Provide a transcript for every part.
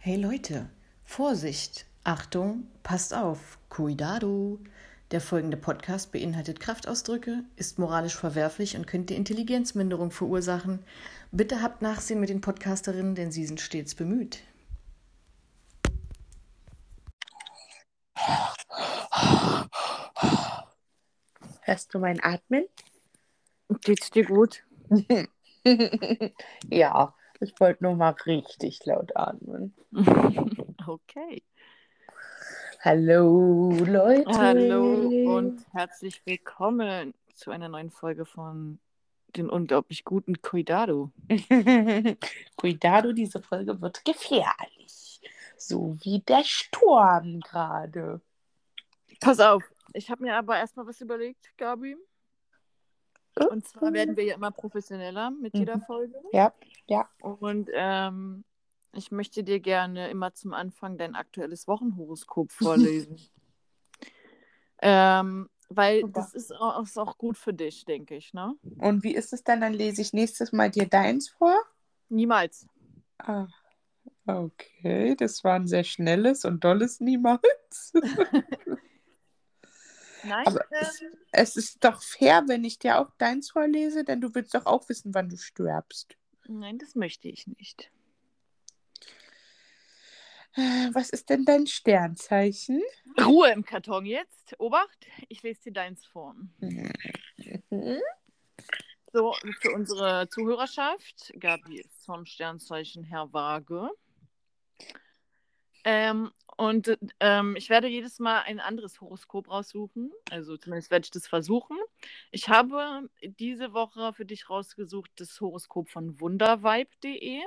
Hey Leute, Vorsicht, Achtung, passt auf, cuidado. Der folgende Podcast beinhaltet Kraftausdrücke, ist moralisch verwerflich und könnte Intelligenzminderung verursachen. Bitte habt Nachsehen mit den Podcasterinnen, denn sie sind stets bemüht. Hörst du mein Atmen? Geht's dir gut? ja, ich wollte nur mal richtig laut atmen. okay. Hallo Leute. Hallo und herzlich willkommen zu einer neuen Folge von den unglaublich guten Cuidado. Cuidado, diese Folge wird gefährlich. So wie der Sturm gerade. Pass auf, ich habe mir aber erstmal was überlegt, Gabi. Und zwar werden wir ja immer professioneller mit jeder Mhm. Folge. Ja, ja. Und ähm, ich möchte dir gerne immer zum Anfang dein aktuelles Wochenhoroskop vorlesen. ähm, weil Super. das ist auch, ist auch gut für dich, denke ich, ne? Und wie ist es dann? Dann lese ich nächstes Mal dir deins vor. Niemals. Ah, okay. Das war ein sehr schnelles und dolles Niemals. Nein, Aber es, es ist doch fair, wenn ich dir auch deins vorlese, denn du willst doch auch wissen, wann du stirbst. nein, das möchte ich nicht. Äh, Was ist denn dein Sternzeichen? Ruhe im Karton jetzt. Obacht, ich lese dir deins vor. Mhm. So, für unsere Zuhörerschaft, Gabi ist vom Sternzeichen Herr Waage. Ähm, und ähm, ich werde jedes Mal ein anderes Horoskop raussuchen. Also zumindest werde ich das versuchen. Ich habe diese Woche für dich rausgesucht das Horoskop von wundervibe.de,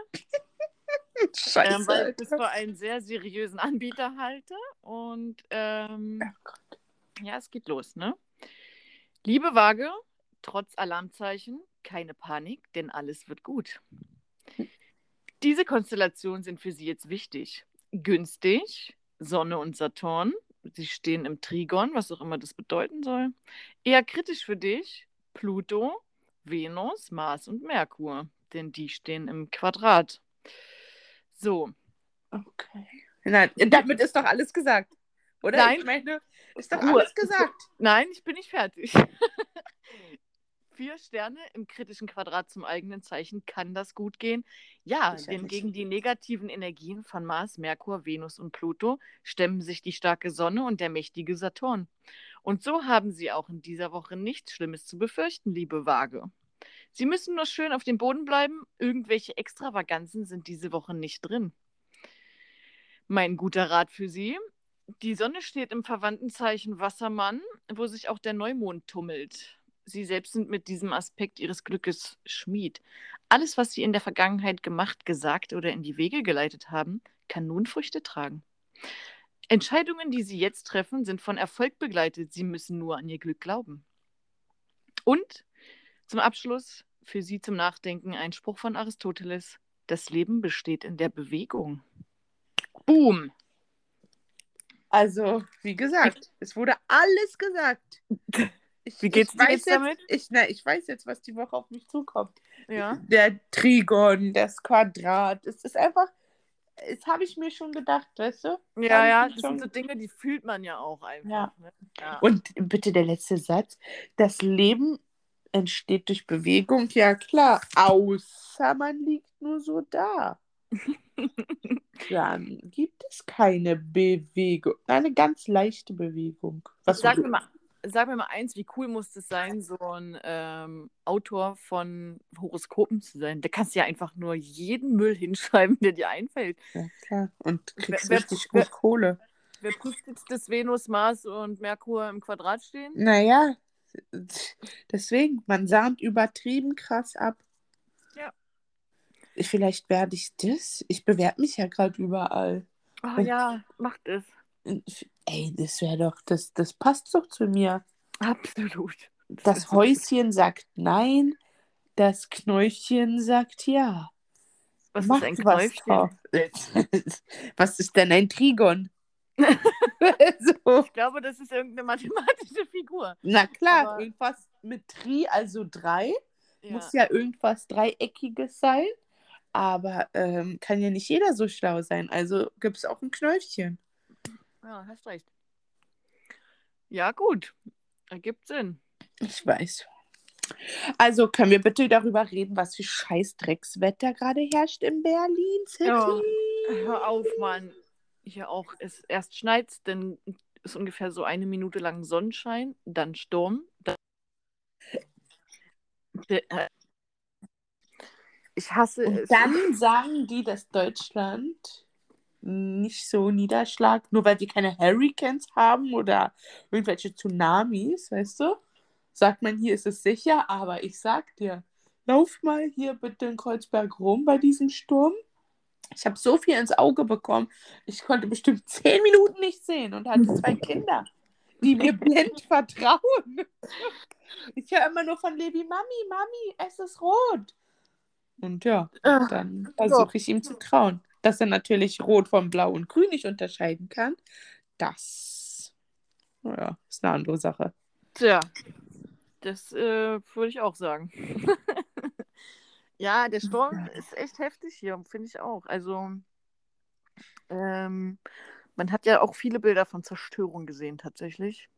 Scheiße. ähm, weil ich das für einen sehr seriösen Anbieter halte. Und ähm, Oh ja, es geht los, ne? Liebe Waage, trotz Alarmzeichen, keine Panik, denn alles wird gut. Diese Konstellationen sind für Sie jetzt wichtig. Günstig, Sonne und Saturn, sie stehen im Trigon, was auch immer das bedeuten soll. Eher kritisch für dich, Pluto, Venus, Mars und Merkur, denn die stehen im Quadrat. So, Okay. Nein, damit ist doch alles gesagt. Oder? Nein. Ich meine, ist doch Ruhe. alles gesagt. Nein, ich bin nicht fertig. Vier Sterne im kritischen Quadrat zum eigenen Zeichen. Kann das gut gehen? Ja, denn gegen die negativen Energien von Mars, Merkur, Venus und Pluto stemmen sich die starke Sonne und der mächtige Saturn. Und so haben Sie auch in dieser Woche nichts Schlimmes zu befürchten, liebe Waage. Sie müssen nur schön auf dem Boden bleiben. Irgendwelche Extravaganzen sind diese Woche nicht drin. Mein guter Rat für Sie. Die Sonne steht im verwandten Zeichen Wassermann, wo sich auch der Neumond tummelt. Sie selbst sind mit diesem Aspekt ihres Glückes Schmied. Alles, was Sie in der Vergangenheit gemacht, gesagt oder in die Wege geleitet haben, kann nun Früchte tragen. Entscheidungen, die Sie jetzt treffen, sind von Erfolg begleitet. Sie müssen nur an Ihr Glück glauben. Und zum Abschluss für Sie zum Nachdenken ein Spruch von Aristoteles. Das Leben besteht in der Bewegung. Boom! Also, wie gesagt, es wurde alles gesagt. Ich, Wie geht's ich dir jetzt damit? Ich, na, ich weiß jetzt, was die Woche auf mich zukommt. Ja. Der Trigon, das Quadrat. Es ist einfach, das habe ich mir schon gedacht, weißt du? Ja, ja, das schon- sind so Dinge, die fühlt man ja auch einfach. Ja. Ne? ja. Und bitte der letzte Satz. Das Leben entsteht durch Bewegung, ja klar. Außer man liegt nur so da. Dann gibt es keine Bewegung. Eine ganz leichte Bewegung. Was sag, mir mal, sag mir mal eins, wie cool muss es sein, so ein ähm, Autor von Horoskopen zu sein? Da kannst du ja einfach nur jeden Müll hinschreiben, der dir einfällt. Ja, klar. Und kriegst Wer- richtig wer- gut Kohle. Wer prüft jetzt, dass Venus, Mars und Merkur im Quadrat stehen? Naja, deswegen, man sahnt übertrieben krass ab. Ja. Ich, vielleicht werde ich das. Ich bewerbe mich ja gerade überall. Oh ja, macht es. Ey, das wäre doch, das, das passt doch zu mir. Absolut. Das Häuschen sagt nein, das Knäufchen sagt ja. Was Mach ist ein was Knäufchen? drauf. Was ist denn ein Trigon? so. Ich glaube, das ist irgendeine mathematische Figur. Na klar, Aber- irgendwas mit Tri, also drei, Ja. muss ja irgendwas Dreieckiges sein. Aber ähm, kann ja nicht jeder so schlau sein. Also gibt es auch ein Knöllchen. Ja, hast recht. Ja, gut. Ergibt Sinn. Ich weiß. Also können wir bitte darüber reden, was für scheiß Dreckswetter gerade herrscht in Berlin City? Ja. Hör auf, Mann. Hier auch. Es erst schneit, dann ist ungefähr so eine Minute lang Sonnenschein, dann Sturm. Dann... äh, Ich hasse Und es. dann sagen die, dass Deutschland nicht so Niederschlag, nur weil wir keine Hurricanes haben oder irgendwelche Tsunamis, weißt du? Sagt man, hier ist es sicher, aber ich sag dir, lauf mal hier bitte in Kreuzberg rum bei diesem Sturm. Ich habe so viel ins Auge bekommen. Ich konnte bestimmt zehn Minuten nicht sehen und hatte zwei Kinder, die mir blind vertrauen. Ich höre immer nur von Levi, Mami, Mami, es ist rot. Und ja, dann versuche ich ihm zu trauen. Dass er natürlich Rot von Blau und Grün nicht unterscheiden kann, das ja, ist eine andere Sache. Tja, das äh, würde ich auch sagen. ja, der Sturm ist echt heftig hier, finde ich auch. Also, ähm, man hat ja auch viele Bilder von Zerstörung gesehen, tatsächlich.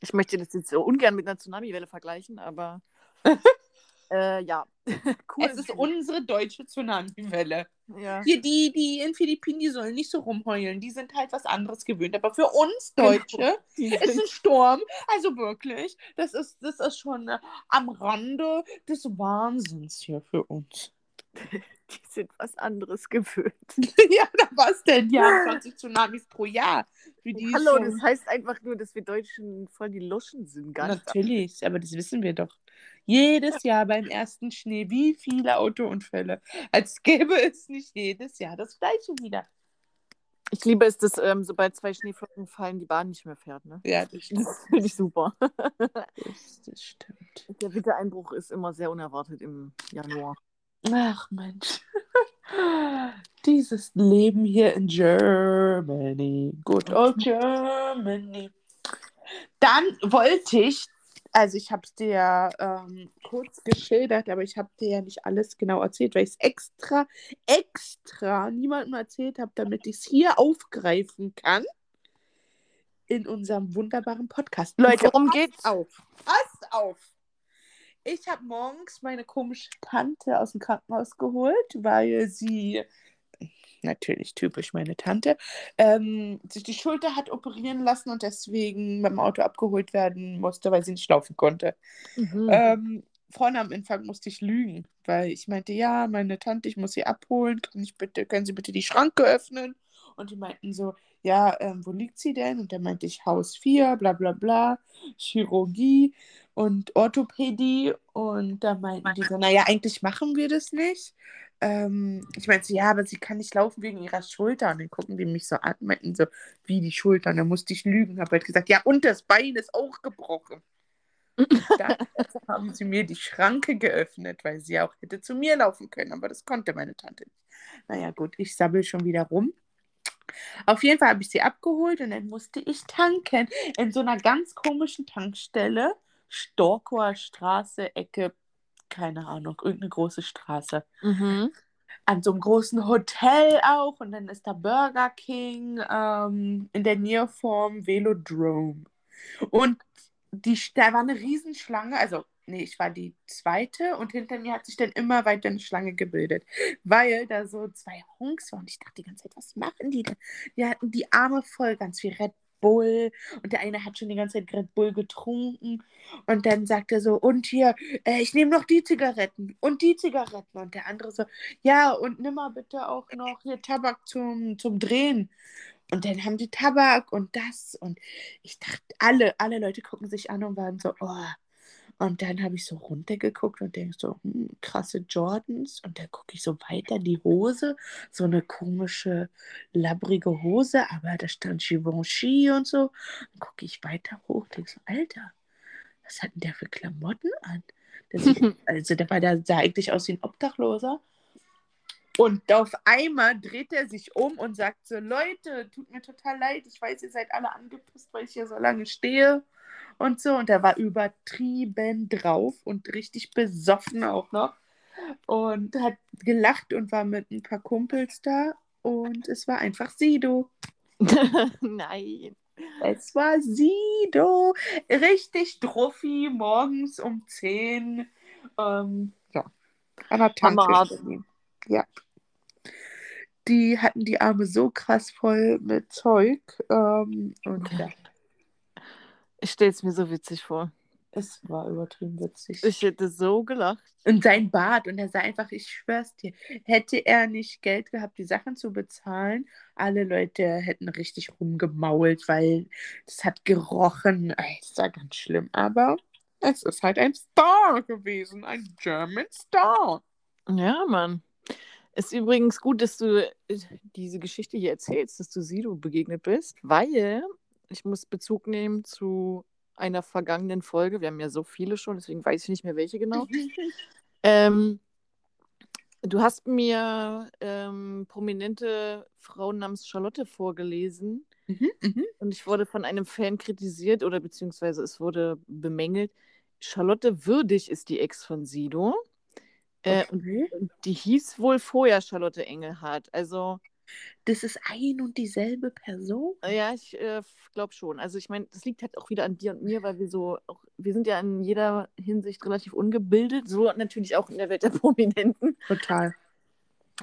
Ich möchte das jetzt so ungern mit einer Tsunami-Welle vergleichen, aber äh, ja. cool. Es ist unsere deutsche Tsunami-Welle. Ja. Hier, die, die in Philippinen, die sollen nicht so rumheulen. Die sind halt was anderes gewöhnt. Aber für uns Deutsche Die ist ein Sturm. Also wirklich, das ist, das ist schon äh, am Rande des Wahnsinns hier für uns. die sind was anderes gewöhnt. ja, da was denn? Haben 20 Tsunamis pro Jahr. Hallo, schon- das heißt einfach nur, dass wir Deutschen voll die Luschen sind. Gar nicht. Natürlich, aber das wissen wir doch. Jedes Jahr beim ersten Schnee, wie viele Autounfälle. Als gäbe es nicht jedes Jahr das gleiche wieder. Ich liebe es, dass ähm, sobald zwei Schneeflocken fallen, die Bahn nicht mehr fährt. Ne? Ja, das stimmt. Das finde ich super. Das, das stimmt. Der Wittereinbruch ist immer sehr unerwartet im Januar. Ach Mensch. Dieses Leben hier in Germany. Good old Germany. Dann wollte ich, also ich habe es dir ja ähm, kurz geschildert, aber ich habe dir ja nicht alles genau erzählt, weil ich es extra, extra niemandem erzählt habe, damit ich es hier aufgreifen kann in unserem wunderbaren Podcast. Leute, worum geht's? auf. Passt auf. Ich habe morgens meine komische Tante aus dem Krankenhaus geholt, weil sie, natürlich typisch meine Tante, ähm, sich die Schulter hat operieren lassen und deswegen beim Auto abgeholt werden musste, weil sie nicht laufen konnte. Mhm. Ähm, vorne am Anfang musste ich lügen, weil ich meinte, ja, meine Tante, ich muss sie abholen, kann ich bitte, können Sie bitte die Schranke öffnen? Und die meinten so, ja, ähm, wo liegt sie denn? Und dann meinte ich Haus 4, bla bla bla, Chirurgie und Orthopädie. Und da meinten die so, naja, eigentlich machen wir das nicht. Ähm, ich meinte ja, aber sie kann nicht laufen wegen ihrer Schulter. Und dann gucken die mich so an, meinten so, wie die Schulter? Und dann musste ich lügen, habe halt gesagt, ja, und das Bein ist auch gebrochen. Dann haben sie mir die Schranke geöffnet, weil sie auch hätte zu mir laufen können, aber das konnte meine Tante nicht. Naja, gut, ich sabbel schon wieder rum. Auf jeden Fall habe ich sie abgeholt und dann musste ich tanken in so einer ganz komischen Tankstelle. Storkower Straße, Ecke, keine Ahnung, irgendeine große Straße. Mhm. An so einem großen Hotel auch und dann ist da Burger King ähm, in der Nähe vom Velodrome. Und die, da war eine Riesenschlange, also nee, ich war die zweite und hinter mir hat sich dann immer weiter eine Schlange gebildet, weil da so zwei Honks waren. Und ich dachte die ganze Zeit, was machen die denn? Die hatten die Arme voll, ganz viel Red Bull und der eine hat schon die ganze Zeit Red Bull getrunken und dann sagt er so, und hier, äh, ich nehme noch die Zigaretten und die Zigaretten und der andere so, ja, und nimm mal bitte auch noch hier Tabak zum, zum Drehen. Und dann haben die Tabak und das. Und ich dachte, alle, alle Leute gucken sich an und waren so, oh. Und dann habe ich so runtergeguckt und denke so, hm, krasse Jordans. Und dann gucke ich so weiter die Hose, so eine komische, labbrige Hose, aber da stand Givenchy und so. Dann gucke ich weiter hoch, denke so, Alter, was hat denn der für Klamotten an? Sieht, also der war da sah eigentlich aus wie ein Obdachloser. Und auf einmal dreht er sich um und sagt so, Leute, tut mir total leid, ich weiß, ihr seid alle angepisst, weil ich hier so lange stehe und so. Und er war übertrieben drauf und richtig besoffen auch noch. und hat gelacht und war mit ein paar Kumpels da und es war einfach Sido. Nein. Es war Sido. Richtig druffi, morgens um 10. Ähm, ja. Hammerhart. Tankstelle. Ja. Die hatten die Arme so krass voll mit Zeug. Ähm, und ja, Ich stelle es mir so witzig vor. es war übertrieben witzig. Ich hätte so gelacht. Und sein Bart. Und er sah einfach, ich schwör's dir, hätte er nicht Geld gehabt, die Sachen zu bezahlen, alle Leute hätten richtig rumgemault, weil das hat gerochen. Es war ganz schlimm. Aber es ist halt ein Star gewesen, ein German Star. Ja, Mann. Ist übrigens gut, dass du äh, diese Geschichte hier erzählst, dass du Sido begegnet bist, weil ich muss Bezug nehmen zu einer vergangenen Folge. Wir haben ja so viele schon, deswegen weiß ich nicht mehr welche genau. Ähm, du hast mir ähm, prominente Frauen namens Charlotte vorgelesen Mhm, mhm. und ich wurde von einem Fan kritisiert oder beziehungsweise es wurde bemängelt. Charlotte Würdig ist die Ex von Sido. Äh, und Okay. die hieß wohl vorher Charlotte Engelhardt. Also, Das ist ein und dieselbe Person. ja, ich äh, glaube schon. Also, ich meine, das liegt halt auch wieder an dir und mir, weil wir so, auch, wir sind ja in jeder Hinsicht relativ ungebildet, so natürlich auch in der Welt der Prominenten. Total.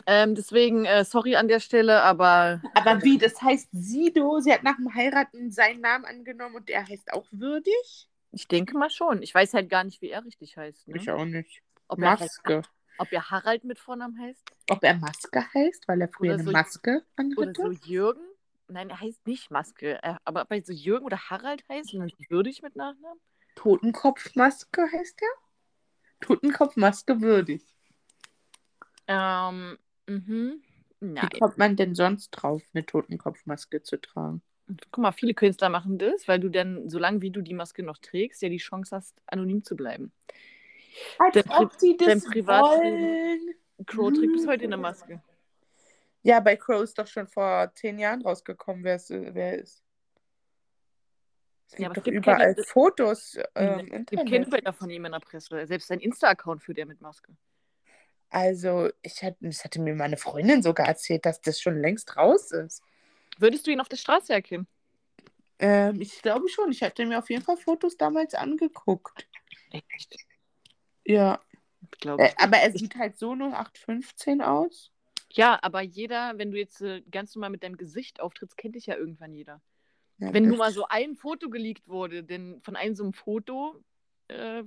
Ähm, deswegen, äh, sorry an der Stelle, aber Aber wie, das heißt Sido, sie hat nach dem Heiraten seinen Namen angenommen und er heißt auch würdig? ich denke mal schon. Ich weiß halt gar nicht, wie er richtig heißt. Ne? Ich auch nicht. Ob, er, Maske. Ob er Harald mit Vornamen heißt Ob er Maske heißt, weil er früher Oder eine so- Maske oder anhatte? so Jürgen. Nein, er heißt nicht Maske. Er, aber ob er so Jürgen oder Harald heißt und dann würdig mit Nachnamen? Totenkopfmaske heißt er? Totenkopfmaske würdig. Ähm, mhm. Nein. Wie kommt man denn sonst drauf, eine Totenkopfmaske zu tragen? Guck mal, viele Künstler machen das, weil du dann, solange wie du die Maske noch trägst, ja die Chance hast, anonym zu bleiben. Als Dein Pri- ob sie dein das wollen. Crow trägt bis heute eine Maske. Ja, bei Crow ist doch schon vor zehn Jahren rausgekommen, wer es wer er ist. Es Ja, gibt aber es doch gibt überall keine- Fotos ähm, im Es gibt keine Internet. Bilder von ihm in der Presse. Selbst sein Insta-Account führt er mit Maske. Also, ich hatte, das hatte mir meine Freundin sogar erzählt, dass das schon längst raus ist. Würdest du ihn auf der Straße erkennen? Ähm, ich glaube schon. Ich hatte mir auf jeden Fall Fotos damals angeguckt. Echt? Ja. Äh, ich. aber er sieht halt so 0815 aus. Ja, aber jeder, wenn du jetzt äh, ganz normal mit deinem Gesicht auftrittst, kennt dich ja irgendwann jeder. Ja, Wenn nur mal so ein Foto geleakt wurde, denn von einem so einem Foto äh,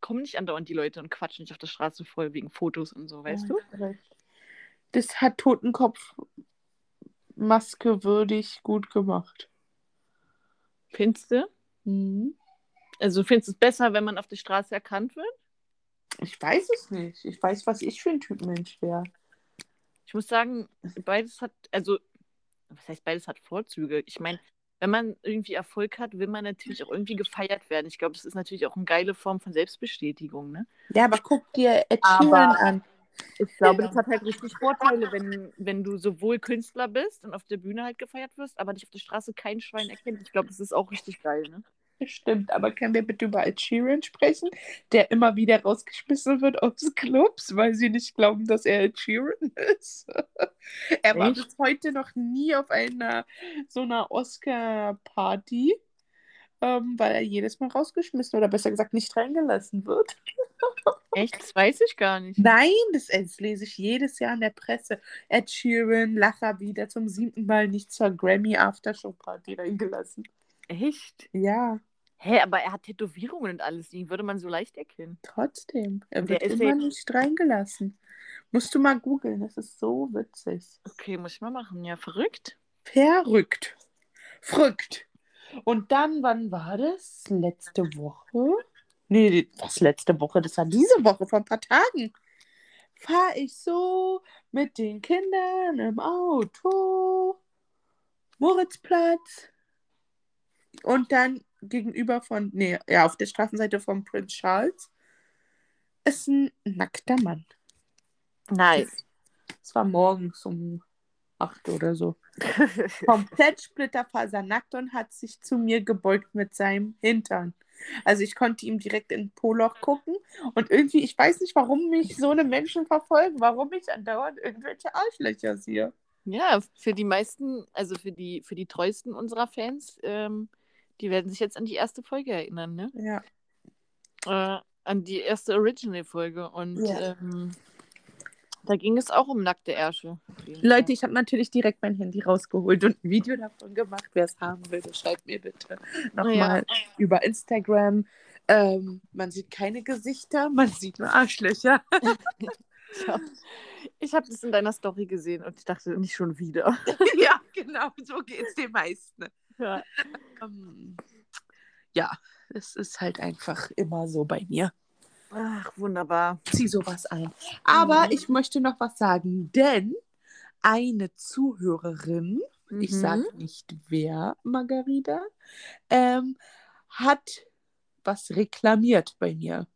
kommen nicht andauernd die Leute und quatschen nicht auf der Straße voll wegen Fotos und so, weißt Ja, du? Das hat Totenkopf Maske würdig gut gemacht. Findest du? Mhm. Also findest du es besser, wenn man auf der Straße erkannt wird? Ich weiß es nicht. Ich weiß, was ich für ein Typ Mensch wäre. Ich muss sagen, beides hat, also, was heißt beides hat Vorzüge? Ich meine, wenn man irgendwie Erfolg hat, will man natürlich auch irgendwie gefeiert werden. Ich glaube, das ist natürlich auch eine geile Form von Selbstbestätigung, ne? Ja, aber guck dir Ed Sheeran an. Ich glaube, das hat halt richtig Vorteile, wenn, wenn du sowohl Künstler bist und auf der Bühne halt gefeiert wirst, aber dich auf der Straße kein Schwein erkennt. Ich glaube, das ist auch richtig geil, ne? Stimmt, aber können wir bitte über Ed Sheeran sprechen, der immer wieder rausgeschmissen wird aus Clubs, weil sie nicht glauben, dass er Ed Sheeran ist. er war Echt? bis heute noch nie auf einer so einer Oscar-Party, ähm, weil er jedes Mal rausgeschmissen oder besser gesagt nicht reingelassen wird. Echt? Das weiß ich gar nicht. Nein, das, das lese ich jedes Jahr in der Presse. Ed Sheeran, Lacher wieder zum siebten Mal nicht zur Grammy Aftershow Party reingelassen. Echt? Ja, Hä, aber er hat Tätowierungen und alles, die würde man so leicht erkennen. trotzdem. Er wird immer ja- nicht reingelassen. Musst du mal googeln, das ist so witzig. Okay, muss ich mal machen. Ja, verrückt. Verrückt. Frückt. Und dann, wann war das? Letzte Woche? Nee, was letzte Woche? Das war diese Woche, vor ein paar Tagen. Fahre ich so mit den Kindern im Auto. Moritzplatz. Und dann gegenüber von, nee, ja, auf der Straßenseite von Prince Charles ist ein nackter Mann. Nice. Es war morgens um acht oder so. Komplett splitterfasernackt und hat sich zu mir gebeugt mit seinem Hintern. Also ich konnte ihm direkt in Poloch gucken und irgendwie, ich weiß nicht, warum mich so eine Menschen verfolgen, warum ich andauernd irgendwelche Arschlöcher sehe. Ja, für die meisten, also für die, für die treuesten unserer Fans, ähm, die werden sich jetzt an die erste Folge erinnern, ne? Ja. Äh, an die erste Original-Folge. Und Ja. ähm, da ging es auch um nackte Ärsche. Leute, ich habe natürlich direkt mein Handy rausgeholt und ein Video davon gemacht. Wer es haben will, schreibt mir bitte nochmal über Instagram. Ähm, man sieht keine Gesichter, man sieht nur Arschlöcher. Ich habe das in deiner Story gesehen und ich dachte, nicht schon wieder. ja, genau, so geht es den meisten. Ja. Ähm, ja, es ist halt einfach immer so bei mir. Ach, wunderbar. Zieh sowas ein. Aber Mhm. ich möchte noch was sagen, denn eine Zuhörerin, ich Mhm. sage nicht wer, Margarita, ähm, hat was reklamiert bei mir.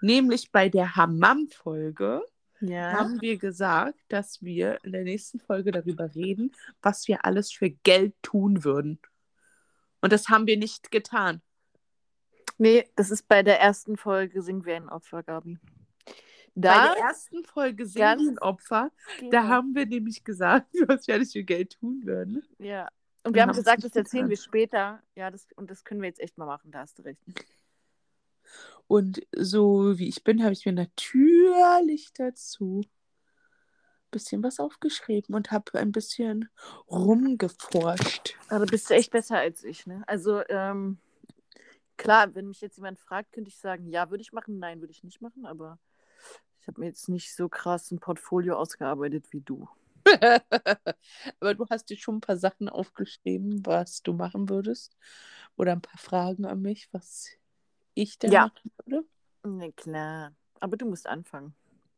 Nämlich bei der Hammam-Folge Ja. haben wir gesagt, dass wir in der nächsten Folge darüber reden, was wir alles für Geld tun würden. Und das haben wir nicht getan. Nee, das ist bei der ersten Folge Singen wir ein Opfer, Gabi. Bei Da, der ersten Folge sind ganz- wir ein Opfer. Genau. Da haben wir nämlich gesagt, was wir alles für Geld tun würden. ja. Und Wir haben haben es gesagt, das erzählen wir später. Ja, das, und das können wir jetzt echt mal machen, da hast du recht. Und so wie ich bin, habe ich mir natürlich dazu ein bisschen was aufgeschrieben und habe ein bisschen rumgeforscht. Aber bist du echt besser als ich, ne? Also, ähm, klar, wenn mich jetzt jemand fragt, könnte ich sagen, ja, würde ich machen, nein, würde ich nicht machen, aber ich habe mir jetzt nicht so krass ein Portfolio ausgearbeitet wie du. Aber du hast dir schon ein paar Sachen aufgeschrieben, was du machen würdest. Oder ein paar Fragen an mich, was ich denn Ja. machen würde. Ne, klar. Aber du musst anfangen.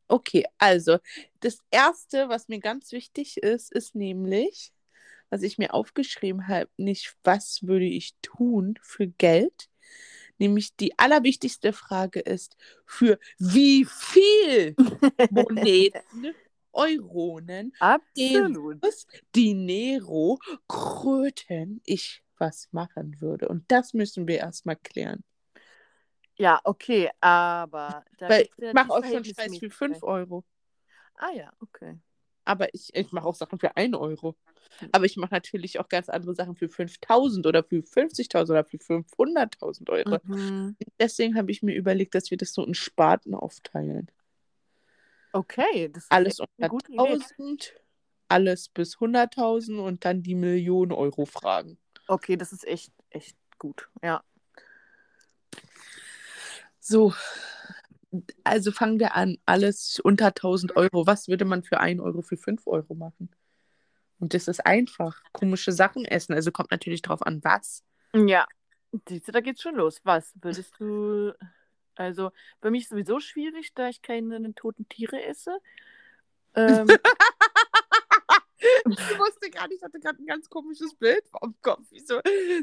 Okay, also das Erste, was mir ganz wichtig ist, ist nämlich, was ich mir aufgeschrieben habe, nicht was würde ich tun für Geld. Nämlich die allerwichtigste Frage ist, für wie viel Moneten, Euronen, Absolut. Dinero, Kröten ich was machen würde. Und das müssen wir erstmal klären. Ja, okay, aber da Weil ich mache auch schon Scheiß für Verhältnismäßigkeit. 5 Euro. Ah ja, okay. Aber ich, ich mache auch Sachen für 1 Euro. Hm. Aber ich mache natürlich auch ganz andere Sachen für 5000 oder für 50.000 oder für 500.000 Euro. Mhm. Deswegen habe ich mir überlegt, dass wir das so in Sparten aufteilen. Okay, das ist Alles unter eine gute Idee. 1000, alles bis 100.000 und dann die Millionen Euro Fragen. Okay, das ist echt, echt gut. Ja. So, also fangen wir an. Alles unter 1000 Euro. Was würde man für 1 Euro für 5 Euro machen? Und das ist einfach. Komische Sachen essen. Also kommt natürlich drauf an, was. Ja. Siehst du, da geht's schon los. Was würdest du. Also, für mich ist sowieso schwierig, da ich keine toten Tiere esse. Ähm, Ich wusste gar nicht, ich hatte gerade ein ganz komisches Bild vom Kopf. Wie so,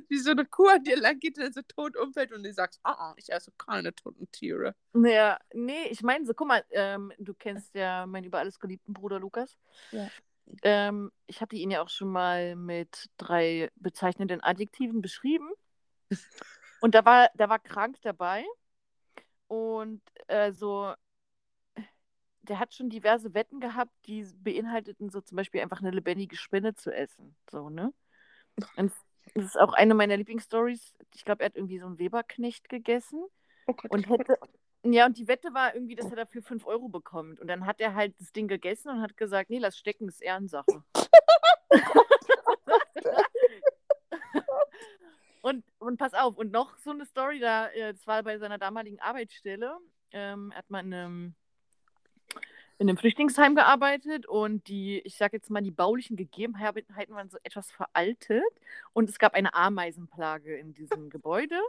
wie so eine Kuh an dir lang geht und so tot umfällt und du sagst, ah, ich esse keine toten Tiere. naja, nee, ich meine so, guck mal, ähm, du kennst ja meinen über alles geliebten Bruder Lukas. Ja. Ähm, ich hatte ihn ja auch schon mal mit drei bezeichnenden Adjektiven beschrieben. Und da war, da war krank dabei. Und äh, so, der hat schon diverse Wetten gehabt, die beinhalteten so zum Beispiel einfach eine lebendige Spinne zu essen. So, ne? Und das ist auch eine meiner Lieblingsstories. Ich glaube, er hat irgendwie so einen Weberknecht gegessen Oh Gott. und hätte. Ja, und die Wette war irgendwie, dass er dafür 5 Euro bekommt. Und dann hat er halt das Ding gegessen und hat gesagt, nee, lass stecken, das ist Ehrensache. und, und pass auf, und noch so eine Story, da, äh, das war bei seiner damaligen Arbeitsstelle. Ähm, er hat mal in einem, in einem Flüchtlingsheim gearbeitet und die, ich sag jetzt mal, die baulichen Gegebenheiten waren so etwas veraltet und es gab eine Ameisenplage in diesem Gebäude.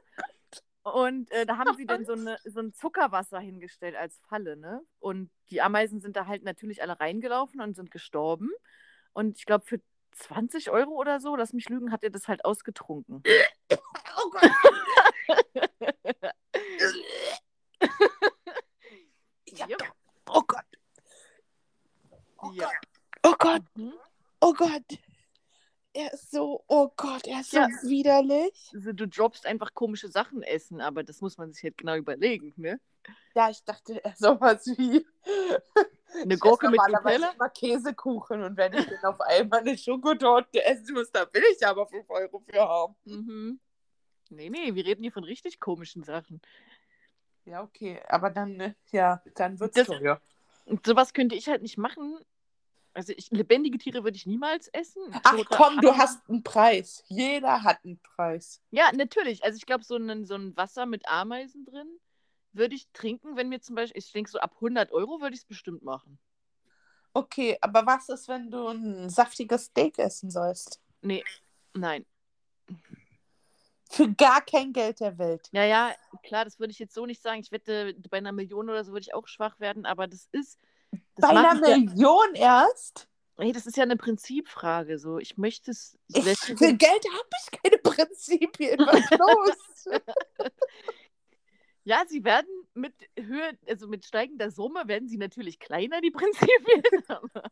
Und äh, da haben sie dann so, eine, so ein Zuckerwasser hingestellt als Falle, ne? Und die Ameisen sind da halt natürlich alle reingelaufen und sind gestorben. Und ich glaube, für 20 Euro oder so, lass mich lügen, hat er das halt ausgetrunken. Oh Gott. ja. Ja. Oh Gott. Oh Ja. Gott. Oh Gott. Mhm. Oh Gott. Er ist so, oh Gott, er ist Ja. so widerlich. Also, du droppst einfach komische Sachen essen, aber das muss man sich halt genau überlegen, ne? Ja, ich dachte, er ist sowas wie. Eine Gurke mit Nutella? immer Käsekuchen und wenn ich dann auf einmal eine Schokotorte essen muss, da will ich aber 5 Euro für haben. Mhm. Nee, nee, wir reden hier von richtig komischen Sachen. Ja, okay, aber dann, ne, ja, dann wird's Das- teuer. Und sowas könnte ich halt nicht machen. Also ich, lebendige Tiere würde ich niemals essen. Ach Tote komm, du hast einen Preis. Jeder hat einen Preis. Ja, natürlich. Also ich glaube, so ein, so ein Wasser mit Ameisen drin würde ich trinken, wenn mir zum Beispiel, ich denke so ab 100 Euro würde ich es bestimmt machen. Okay, aber was ist, wenn du ein saftiges Steak essen sollst? Nee, nein. Für gar kein Geld der Welt. Ja, ja, klar, das würde ich jetzt so nicht sagen. Ich wette, bei einer Million oder so würde ich auch schwach werden, aber das ist. Das Bei einer ich ja, Million erst? hey, das ist ja eine Prinzipfrage. So. Ich möchte es. Ich, für Geld habe ich keine Prinzipien. Was los? Ja, sie werden mit Höhe, also mit steigender Summe werden sie natürlich kleiner, die Prinzipien. aber,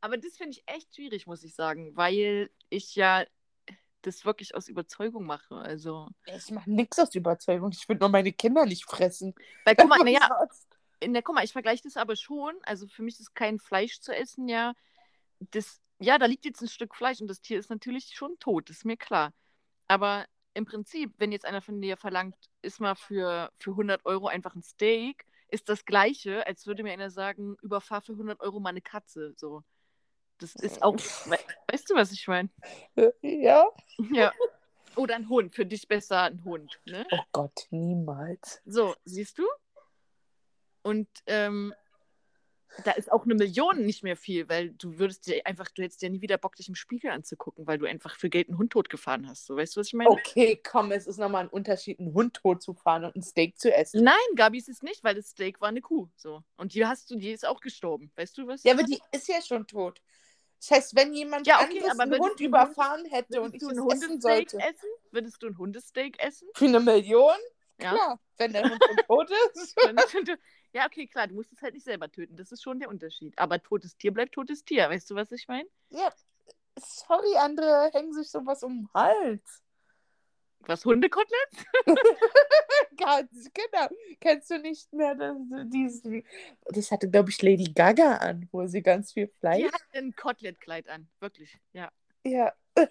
aber das finde ich echt schwierig, muss ich sagen, weil ich ja das wirklich aus Überzeugung mache. Also, Ich mache nichts aus Überzeugung. Ich würde nur meine Kinder nicht fressen. weil guck mal, naja? In der, guck mal, ich vergleiche das aber schon. Also für mich ist kein Fleisch zu essen, ja. Das, ja, da liegt jetzt ein Stück Fleisch und das Tier ist natürlich schon tot, ist mir klar. Aber im Prinzip, wenn jetzt einer von dir verlangt, ist mal für, für 100 Euro einfach ein Steak, ist das Gleiche, als würde mir einer sagen, überfahr für 100 Euro mal eine Katze. So. Das ist auch, we weißt du, was ich meine? Ja. Ja. Oder ein Hund, für dich besser ein Hund. Ne? Oh Gott, niemals. So, siehst du? Und ähm, da ist auch eine Million nicht mehr viel, weil du würdest dir einfach, du hättest dir nie wieder Bock, dich im Spiegel anzugucken, weil du einfach für Geld einen Hund totgefahren hast. So, weißt du, was ich meine? Okay, komm, es ist nochmal ein Unterschied, einen Hund tot zu fahren und ein Steak zu essen. Nein, Gabi ist es nicht, weil das Steak war eine Kuh. So. Und die hast du, die ist auch gestorben. Weißt du was? Ja, aber die ist ja schon tot. Das heißt, wenn jemand Ja, okay, anderes einen Hund überfahren hätte und ich du ein essen Hundesteak sollte. essen? Würdest du ein Hundesteak essen? Für eine Million? Ja. Klar, wenn der Hund schon tot ist. Ja, okay, klar, du musst es halt nicht selber töten. Das ist schon der Unterschied. Aber totes Tier bleibt totes Tier. Weißt du, was ich meine? ja, sorry, andere hängen sich sowas um den Hals. Was, Hundekotelett? Ganz genau. Kennst du nicht mehr das, diesen. Das hatte, glaube ich, Lady Gaga an, wo sie ganz viel Die Fleisch. hat ein Kotelettkleid an. Wirklich, ja. Ja.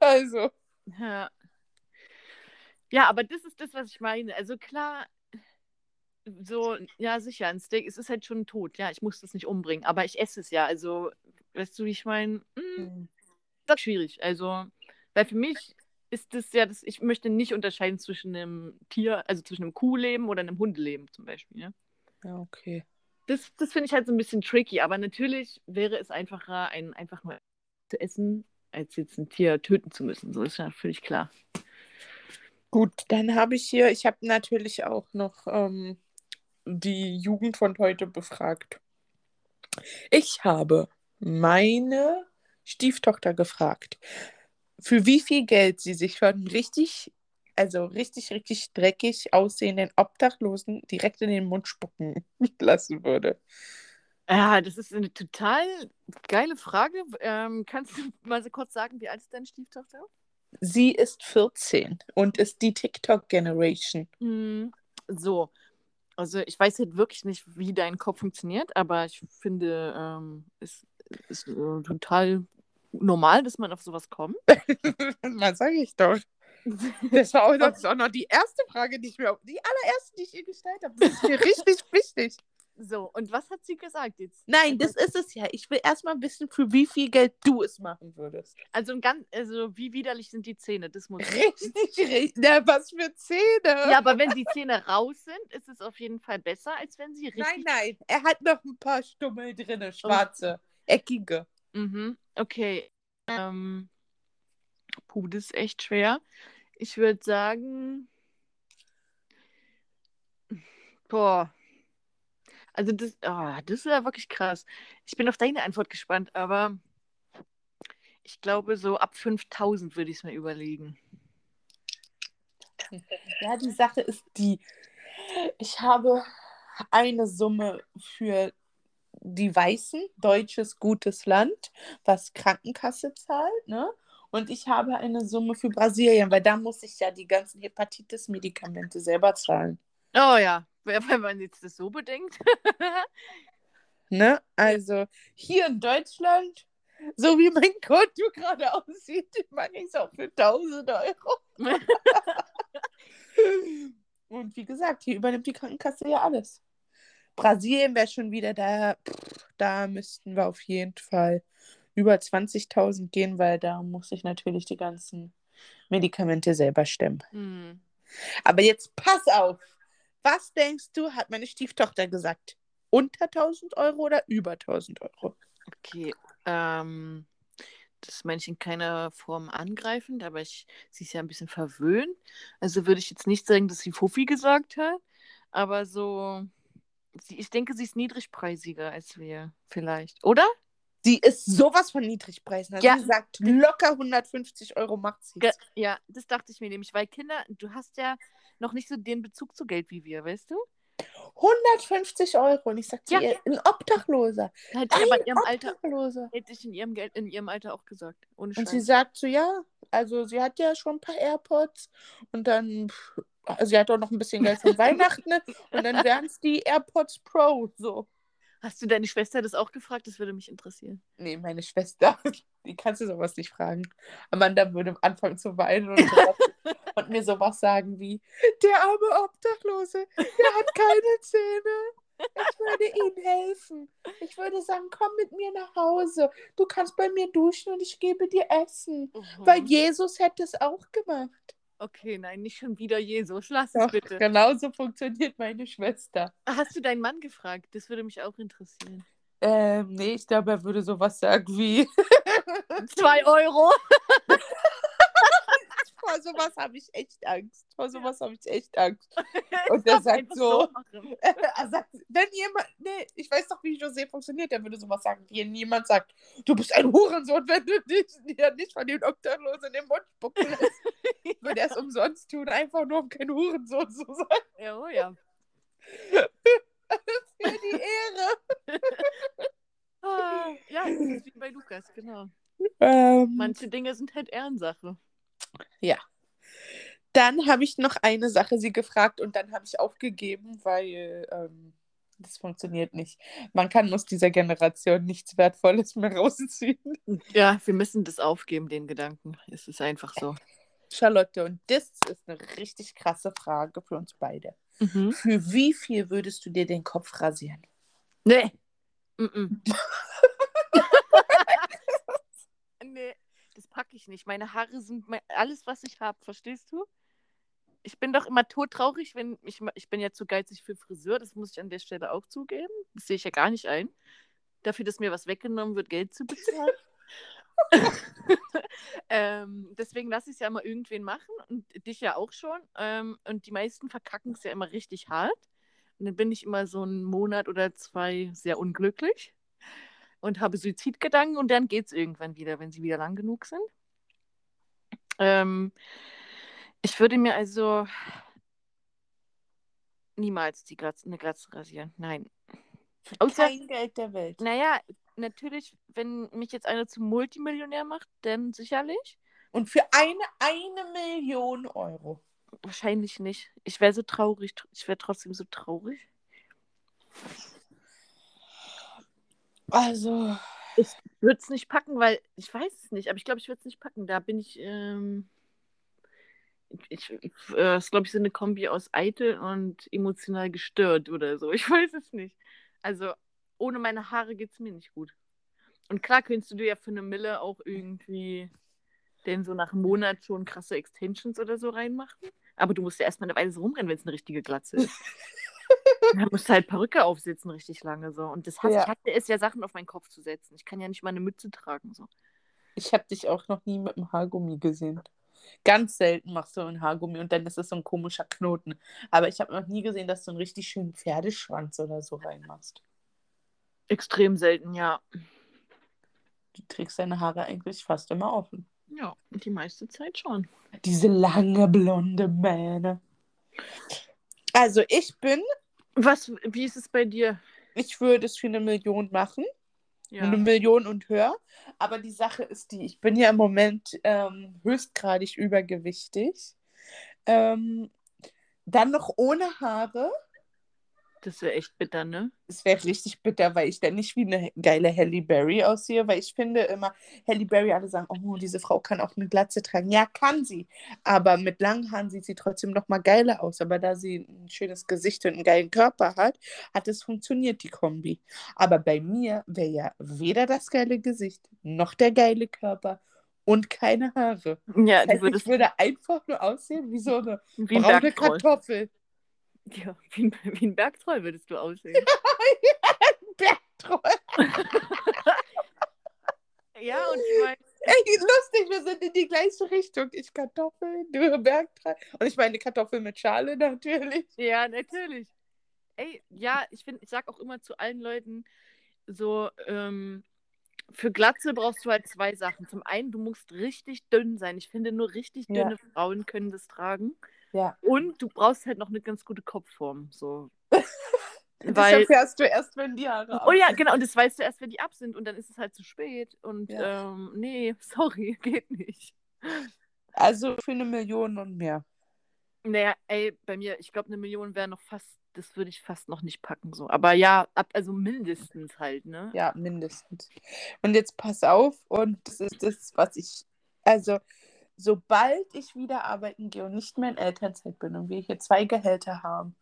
also. Ja. Ja, aber das ist das, was ich meine. Also klar, so, ja, sicher, ein Steak, es ist halt schon tot. Ja, ich muss das nicht umbringen, aber ich esse es ja. Also, weißt du, wie ich meine? Hm, das ist schwierig. Also, weil für mich ist das ja, das, ich möchte nicht unterscheiden zwischen einem Tier, also zwischen einem Kuhleben oder einem Hundeleben zum Beispiel. Ja? Ja, okay. Das, das finde ich halt so ein bisschen tricky, aber natürlich wäre es einfacher, ein einfach nur zu essen, als jetzt ein Tier töten zu müssen. So ist ja völlig klar. Gut, dann habe ich hier, ich habe natürlich auch noch ähm, die Jugend von heute befragt. Ich habe meine Stieftochter gefragt, für wie viel Geld sie sich von richtig, also richtig, richtig dreckig aussehenden Obdachlosen direkt in den Mund spucken lassen würde. Ja, das ist eine total geile Frage. Ähm, kannst du mal so kurz sagen, wie alt ist deine Stieftochter? Sie ist 14 und ist die TikTok-Generation. Hm, so, also ich weiß halt wirklich nicht, wie dein Kopf funktioniert, aber ich finde, ähm, es ist äh, total normal, dass man auf sowas kommt. Was sage ich doch? Das war auch, das auch noch die erste Frage, die ich mir, die allererste, die ich ihr gestellt habe. Das ist mir richtig wichtig. So, und was hat sie gesagt jetzt? Nein, das ist es ja. Ich will erstmal wissen, für wie viel Geld du es machen würdest. Also, ganz, also wie widerlich sind die Zähne? Das muss. Richtig, richtig. Na, was für Zähne. Ja, aber wenn die Zähne raus sind, ist es auf jeden Fall besser, als wenn sie richtig. nein, nein. Er hat noch ein paar Stummel drin, schwarze, eckige. Mhm, okay. Ähm, puh, das ist echt schwer. Ich würde sagen. Boah. Also das, ah, das ist ja wirklich krass. Ich bin auf deine Antwort gespannt, aber ich glaube, so ab 5000 würde ich es mir überlegen. Ja, die Sache ist die, ich habe eine Summe für die Weißen, deutsches gutes Land, was Krankenkasse zahlt, ne? Und ich habe eine Summe für Brasilien, weil da muss ich ja die ganzen Hepatitis-Medikamente selber zahlen. Oh ja, wenn man jetzt das so bedenkt. Ne? Also hier in Deutschland, so wie mein Konto gerade aussieht, mache ich es auch für 1000 Euro. Und wie gesagt, hier übernimmt die Krankenkasse ja alles. Brasilien wäre schon wieder da, pff, da müssten wir auf jeden Fall über 20.000 gehen, weil da muss ich natürlich die ganzen Medikamente selber stemmen. Hm. Aber jetzt pass auf. Was denkst du, hat meine Stieftochter gesagt? Unter 1000 Euro oder über 1000 Euro? Okay, ähm, das meine ich in keiner Form angreifend, aber ich, sie ist ja ein bisschen verwöhnt. Also würde ich jetzt nicht sagen, dass sie Fuffi gesagt hat, aber so, sie, ich denke, sie ist niedrigpreisiger als wir vielleicht, oder? Sie ist sowas von Niedrigpreisen. Also Ja. Sie sagt, locker 150 Euro macht sie. Ja, das dachte ich mir nämlich, weil Kinder, du hast ja noch nicht so den Bezug zu Geld wie wir, weißt du? 150 Euro. Und ich sag zu Ja. ihr, ein Obdachloser. Hätte ich Ein in ihrem Alter, Obdachloser. hätte ich in ihrem Geld, in ihrem Alter auch gesagt. Und sie sagt so, ja, also sie hat ja schon ein paar AirPods und dann, also sie hat auch noch ein bisschen Geld von Weihnachten ne? und dann wären es die AirPods Pro, so. Hast du deine Schwester das auch gefragt? Das würde mich interessieren. Nee, meine Schwester, die kannst du sowas nicht fragen. Amanda würde anfangen zu weinen und, und mir sowas sagen wie, der arme Obdachlose, der hat keine Zähne. Ich würde ihm helfen. Ich würde sagen, komm mit mir nach Hause. Du kannst bei mir duschen und ich gebe dir Essen. Weil Mhm. Jesus hätte es auch gemacht. Okay, nein, nicht schon wieder Jesus. Lass es Doch, bitte. genauso funktioniert meine Schwester. Hast du deinen Mann gefragt? Das würde mich auch interessieren. Ähm, nee, ich glaube, er würde sowas sagen wie, Zwei Euro. vor sowas habe ich echt Angst. Vor sowas habe ich echt Angst. Und er sagt so, machen. er sagt, wenn jemand, nee, ich weiß doch, wie José funktioniert, der würde sowas sagen, wie jemand sagt, du bist ein Hurensohn, wenn du dich dir nicht von den Obdachlosen in den Mund spucken lässt. würde er es umsonst tun, einfach nur um kein Hurensohn zu sein. Ja, oh ja. Für die Ehre. Ah, ja, das ist wie bei Lukas, genau. Ähm, Manche Dinge sind halt Ehrensache. Dann habe ich noch eine Sache sie gefragt und dann habe ich aufgegeben, weil ähm, das funktioniert nicht. Man kann aus dieser Generation nichts Wertvolles mehr rausziehen. Ja, wir müssen das aufgeben, den Gedanken. Es ist einfach so. Charlotte, und das ist eine richtig krasse Frage für uns beide. Mhm. Für wie viel würdest du dir den Kopf rasieren? Nee. Mm nee, das packe ich nicht. Meine Haare sind mein, alles, was ich habe, verstehst du? Ich bin doch immer todtraurig, wenn ich, ich bin ja zu geizig für Friseur, das muss ich an der Stelle auch zugeben. Das sehe ich ja gar nicht ein. Dafür, dass mir was weggenommen wird, Geld zu bezahlen. ähm, deswegen lasse ich es ja immer irgendwen machen und dich ja auch schon. Ähm, und die meisten verkacken es ja immer richtig hart. Und dann bin ich immer so einen Monat oder zwei sehr unglücklich und habe Suizidgedanken und dann geht es irgendwann wieder, wenn sie wieder lang genug sind. Ähm, ich würde mir also niemals die Glatze, eine Glatze rasieren. Nein. Für Außer- kein Geld der Welt. Naja, natürlich, wenn mich jetzt einer zum Multimillionär macht, dann sicherlich. Und für eine, eine Million Euro. Wahrscheinlich nicht. Ich wäre so traurig. Ich wäre trotzdem so traurig. Also, Ich würde es nicht packen, weil ich weiß es nicht, aber ich glaube, ich würde es nicht packen. Da bin ich. Ähm, ich, ich äh, ist, glaube ich, so eine Kombi aus eitel und emotional gestört oder so. Ich weiß es nicht. Also, ohne meine Haare geht es mir nicht gut. Und klar könntest du dir ja für eine Mille auch irgendwie denn so nach einem Monat schon krasse Extensions oder so reinmachen. Aber du musst ja erstmal eine Weile so rumrennen, wenn es eine richtige Glatze ist. Da musst halt Perücke aufsetzen, richtig lange so. Und das hasse Ja. ich hatte es ja, Sachen auf meinen Kopf zu setzen. Ich kann ja nicht mal eine Mütze tragen. So. ich habe dich auch noch nie mit einem Haargummi gesehen. Ganz selten machst du ein Haargummi und dann ist es so ein komischer Knoten. Aber ich habe noch nie gesehen, dass du einen richtig schönen Pferdeschwanz oder so reinmachst. Extrem selten, ja. Du trägst deine Haare eigentlich fast immer offen. Ja, die meiste Zeit schon. Diese lange blonde Mähne. Also ich bin, Was, wie ist es bei dir? ich würde es für eine Million machen. Ja. Eine Million und höher. Aber die Sache ist die, ich bin ja im Moment ähm, höchstgradig übergewichtig. Ähm, dann noch ohne Haare. Das wäre echt bitter, ne? Es wäre richtig bitter, weil ich dann nicht wie eine geile Halle Berry aussehe, weil ich finde immer, Halle Berry, alle sagen, oh, diese Frau kann auch eine Glatze tragen. Ja, kann sie. Aber mit langen Haaren sieht sie trotzdem noch mal geiler aus. Aber da sie ein schönes Gesicht und einen geilen Körper hat, hat es funktioniert, die Kombi. Aber bei mir wäre ja weder das geile Gesicht, noch der geile Körper und keine Haare. Ja, Das heißt, ich würde einfach nur aussehen wie so eine wie braune Bergtroll. Kartoffel. Ja, wie ein, wie ein Bergtroll würdest du aussehen. Bergtroll. ja, und ich meine, Ey, lustig, wir sind in die gleiche Richtung. Ich Kartoffel, du Bergtrei. Und ich meine Kartoffel mit Schale natürlich. ja, natürlich. Ey, ja, ich finde, ich sag auch immer zu allen Leuten, so, ähm, für Glatze brauchst du halt zwei Sachen. Zum einen, du musst richtig dünn sein. Ich finde, nur richtig Ja. dünne Frauen können das tragen. Ja. Und du brauchst halt noch eine ganz gute Kopfform. So. Das Weil, erfährst du erst, wenn die Haare oh ja, ab- genau, und das weißt du erst, wenn die ab sind und dann ist es halt zu spät. Und Ja. ähm, nee, sorry, geht nicht. Also für eine Million und mehr. Naja, ey, bei mir, ich glaube, eine Million wäre noch fast, das würde ich fast noch nicht packen. So. Aber ja, ab, also mindestens halt, ne? Ja, mindestens. Und jetzt pass auf, und das ist das, was ich, also sobald ich wieder arbeiten gehe und nicht mehr in Elternzeit bin und wir hier zwei Gehälter haben,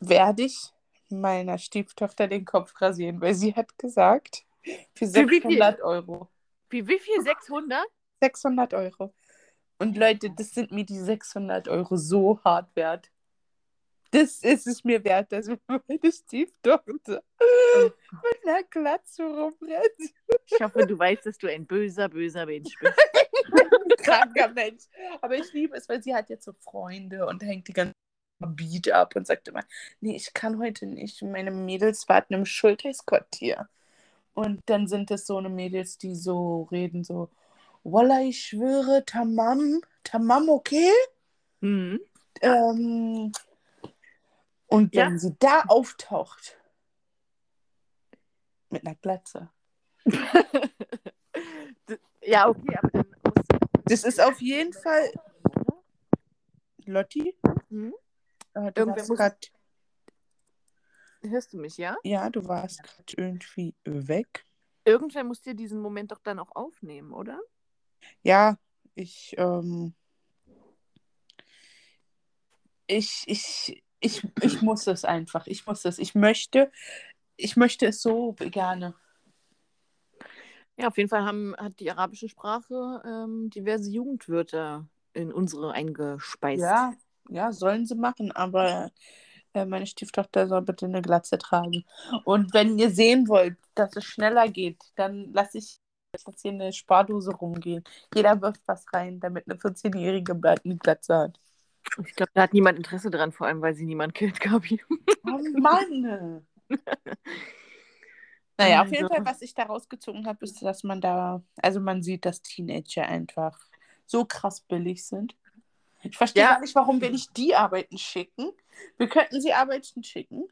werde ich meiner Stieftochter den Kopf rasieren, weil sie hat gesagt, für Für wie? 600 Euro. Wie, wie viel? 600? 600 Euro. Und Leute, das sind mir die 600 Euro so hart wert. Das ist es mir wert, dass meine Stieftochter mit einer Glatze rumrennt. Ich hoffe, du weißt, dass du ein böser, böser Mensch bist. Kranker Mensch. Aber ich liebe es, weil sie hat jetzt so Freunde und hängt die ganze Beat ab und sagt immer, nee, ich kann heute nicht. Meine Mädels warten im Schultersquartier. Und dann sind es so eine Mädels, die so reden, so, Walla, ich schwöre, Tamam, Tamam, okay? Mhm. Ähm, und Ja. wenn sie da auftaucht, mit einer Glatze. ja, okay, aber dann. Das ist auf jeden Fall, Lotti, äh, du Irgendwer warst muss- grad, Hörst du mich, ja? ja, du warst gerade irgendwie weg. Irgendwer muss dir diesen Moment doch dann auch aufnehmen, oder? Ja, ich, ähm, ich, ich, ich, ich muss es einfach. Ich muss es. Ich möchte, ich möchte es so gerne. Ja, auf jeden Fall haben, hat die arabische Sprache ähm, diverse Jugendwörter in unsere eingespeist. Ja, ja, sollen sie machen, aber äh, meine Stieftochter soll bitte eine Glatze tragen. Und wenn ihr sehen wollt, dass es schneller geht, dann lasse ich jetzt hier eine Spardose rumgehen. Jeder wirft was rein, damit eine 14-Jährige bleibt eine Glatze hat. Ich glaube, da hat niemand Interesse dran, vor allem, weil sie niemand kennt, Gabi. Oh Mann! Naja, auf jeden. Fall, was ich da rausgezogen habe, ist, dass man da, also man sieht, dass Teenager einfach so krass billig sind. Ich verstehe Ja. gar nicht, warum wir nicht die arbeiten schicken. Wir könnten sie arbeiten schicken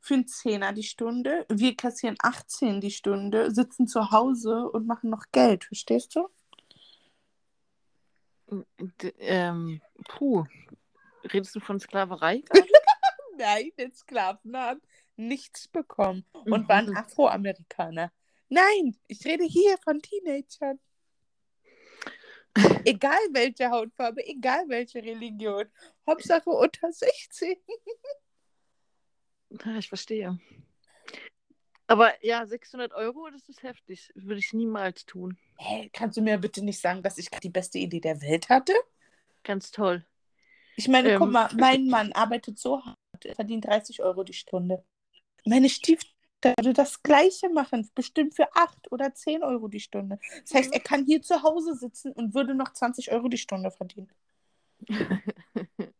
für einen Zehner die Stunde. Wir kassieren 18 die Stunde, sitzen zu Hause und machen noch Geld. Verstehst du? D ähm, puh. Redest du von Sklaverei? Nein, den Sklaven haben nichts bekommen und Mhm. waren Afroamerikaner. Nein, ich rede hier von Teenagern. Egal welche Hautfarbe, egal welche Religion. Hauptsache unter 16. Ja, ich verstehe. Aber ja, 600 Euro, das ist heftig. Würde ich niemals tun. Hä, kannst du mir bitte nicht sagen, dass ich die beste Idee der Welt hatte? Ganz toll. Ich meine, Ähm. guck mal, mein Mann arbeitet so hart, er verdient 30 Euro die Stunde. Meine Stieftochter würde das Gleiche machen, bestimmt für 8 oder 10 Euro die Stunde. Das heißt, er kann hier zu Hause sitzen und würde noch 20 Euro die Stunde verdienen.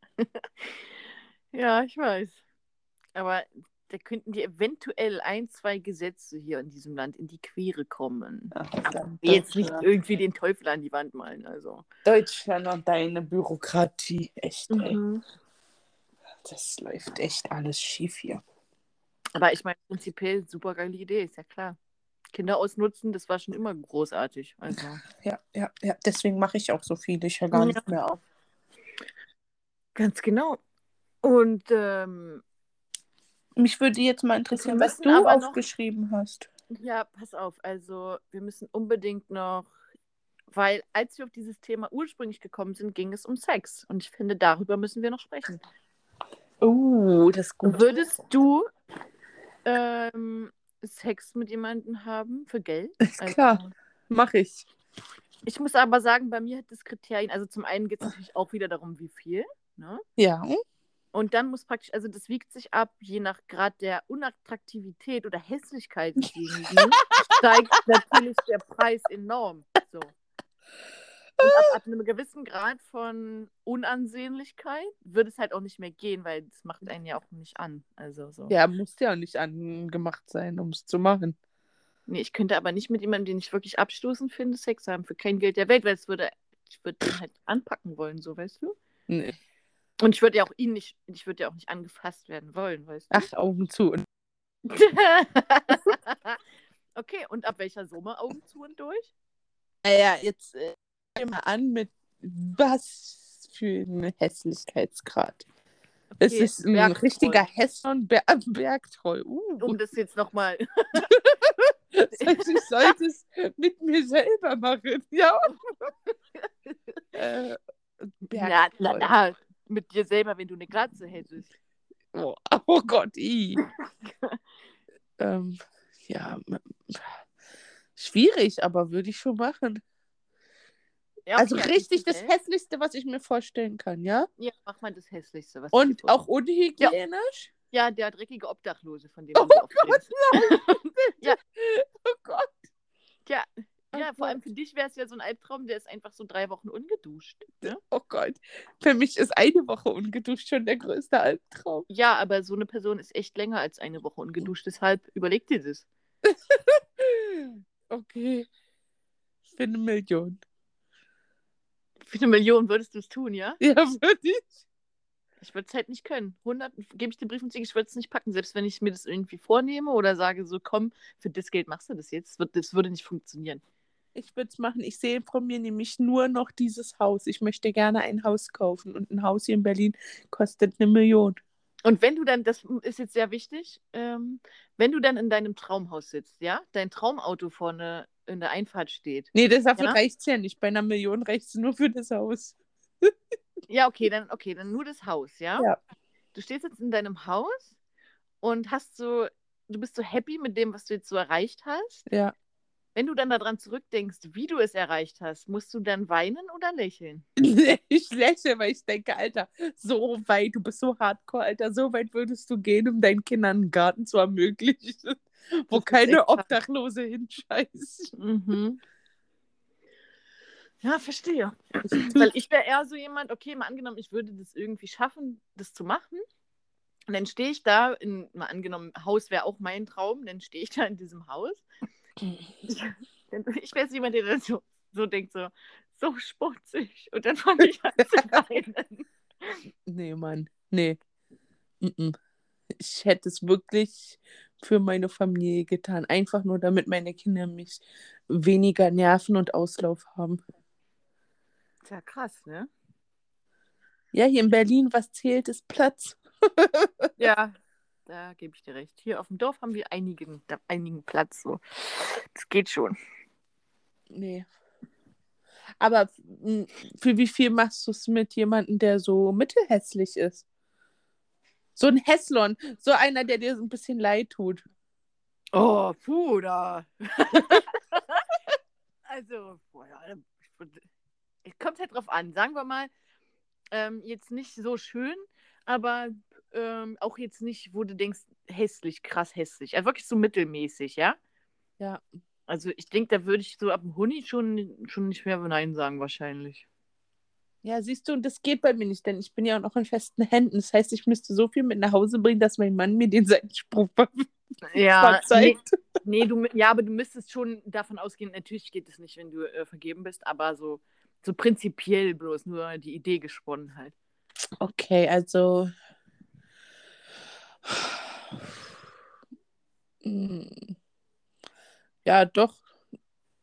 Ja, ich weiß. Aber da könnten dir eventuell ein, zwei Gesetze hier in diesem Land in die Quere kommen. Wir jetzt nicht irgendwie den Teufel an die Wand malen, also. Deutschland und deine Bürokratie. Echt, ey. Mhm. Das läuft echt alles schief hier. Aber ich meine, prinzipiell super geile Idee, ist ja klar. Kinder ausnutzen, das war schon immer großartig. Also. Ja, ja, ja. Deswegen mache ich auch so viel. Ich höre gar Ja. nicht mehr auf. Ganz genau. Und ähm, Mich würde jetzt mal interessieren, was du aber noch- aufgeschrieben hast. ja, pass auf, also wir müssen unbedingt noch, weil als wir auf dieses Thema ursprünglich gekommen sind, ging es um Sex. Und ich finde, darüber müssen wir noch sprechen. Oh, das ist gut. Würdest du ähm, Sex mit jemandem haben für Geld? Ist klar. Mache ich. Ich muss aber sagen, bei mir hat das Kriterien, also zum einen geht es natürlich auch wieder darum, wie viel. Ne? Ja. Und dann muss praktisch, also das wiegt sich ab, je nach Grad der Unattraktivität oder Hässlichkeit steigt natürlich der Preis enorm. So. Und ab, ab einem gewissen Grad von Unansehnlichkeit wird es halt auch nicht mehr gehen, weil das macht einen ja auch nicht an. Also so. Ja, muss ja nicht angemacht sein, um es zu machen. Nee, ich könnte aber nicht mit jemandem, den ich wirklich abstoßend finde, Sex haben für kein Geld der Welt, weil es würde, ich würde ihn halt anpacken wollen, so weißt du? Nee. Und ich würde ja auch ihn nicht, ich würde ja auch nicht angefasst werden wollen, weißt du? Ach, Augen zu. Und okay, und ab welcher Summe Augen zu und durch? naja, jetzt äh, mal an mit was für ein Hässlichkeitsgrad. Es Okay, ist ein Bergtroll. richtiger Hesser und Ber Bergtroll. Uh, Um das jetzt nochmal. ich sollte es mit mir selber machen. Ja. äh, Na, na, na, mit dir selber, wenn du eine Glatze hättest. Oh, oh Gott, i. ähm, ja, schwierig, aber würde ich schon machen. Ja, also okay, richtig das prinzipiell. Hässlichste, was ich mir vorstellen kann, ja? Ja, mach mal das Hässlichste. Was Und auch unhygienisch? Ja, der dreckige Obdachlose, von dem Oh oft Gott, redest. Oh Gott. Ja, Oh ja, vor allem für dich wäre es ja so ein Albtraum, der ist einfach so drei Wochen ungeduscht. Ne? Oh Gott. Für mich ist eine Woche ungeduscht schon der größte Albtraum. Ja, aber so eine Person ist echt länger als eine Woche ungeduscht, deshalb überleg dir das. Okay. Für eine Million. Für eine Million würdest du es tun, ja? Ja, würde ich. Ich würde es halt nicht können. 100, gebe ich den Brief und Siegel, ich würde es nicht packen, selbst wenn ich mir das irgendwie vornehme oder sage so, komm, für das Geld machst du das jetzt. Wird, das würde nicht funktionieren. Ich würde es machen. Ich sehe von mir nämlich nur noch dieses Haus. Ich möchte gerne ein Haus kaufen. Und ein Haus hier in Berlin kostet eine Million. Und wenn du dann, das ist jetzt sehr wichtig, ähm, wenn du dann in deinem Traumhaus sitzt, ja, dein Traumauto vorne in der Einfahrt steht. Nee, das dafür Ja? reicht es ja nicht. Bei einer Million reicht es nur für das Haus. Ja, okay, dann, okay, dann nur das Haus, ja? Ja. Du stehst jetzt in deinem Haus und hast so, du bist so happy mit dem, was du jetzt so erreicht hast. Ja. Wenn du dann daran zurückdenkst, wie du es erreicht hast, musst du dann weinen oder lächeln? Ich lächle, weil ich denke, Alter, so weit, du bist so hardcore, Alter, so weit würdest du gehen, um deinen Kindern einen Garten zu ermöglichen, wo keine. Obdachlose hinscheißt. Mhm. Ja, verstehe. Weil ich wäre eher so jemand, okay, mal angenommen, ich würde das irgendwie schaffen, das zu machen. Und dann stehe ich da, in, mal angenommen, Haus wäre auch mein Traum, dann stehe ich da in diesem Haus. Ich wäre so jemand, der dann so, so denkt, so, so schmutzig. Und dann fange ich an zu weinen. Nee, Mann, nee. Ich hätte es wirklich für meine Familie getan. Einfach nur, damit meine Kinder mich weniger nerven und Auslauf haben. Ist ja krass, ne? Ja, hier in Berlin, was zählt, ist Platz. Ja, da gebe ich dir recht. Hier auf dem Dorf haben wir einigen, einigen Platz. So. Das geht schon. Nee. Aber für wie viel machst du es mit jemandem, der so mittelhässlich ist? So ein Hässlon, so einer, der dir so ein bisschen leid tut. Oh, puh, da. also, boah, es kommt halt drauf an. Sagen wir mal, ähm, jetzt nicht so schön, aber ähm, auch jetzt nicht, wo du denkst, hässlich, krass hässlich. Also wirklich so mittelmäßig, ja? Ja. Also ich denke, da würde ich so ab dem Huni schon, schon nicht mehr Nein sagen, wahrscheinlich. Ja, siehst du, und das geht bei mir nicht, denn ich bin ja auch noch in festen Händen. Das heißt, ich müsste so viel mit nach Hause bringen, dass mein Mann mir den Seitenspruch Ja, nee, zeigt. nee, du, mü- ja, aber du müsstest schon davon ausgehen, natürlich geht es nicht, wenn du äh, vergeben bist, aber so, so prinzipiell bloß nur die Idee gesponnen halt. Okay, also. Ja, doch.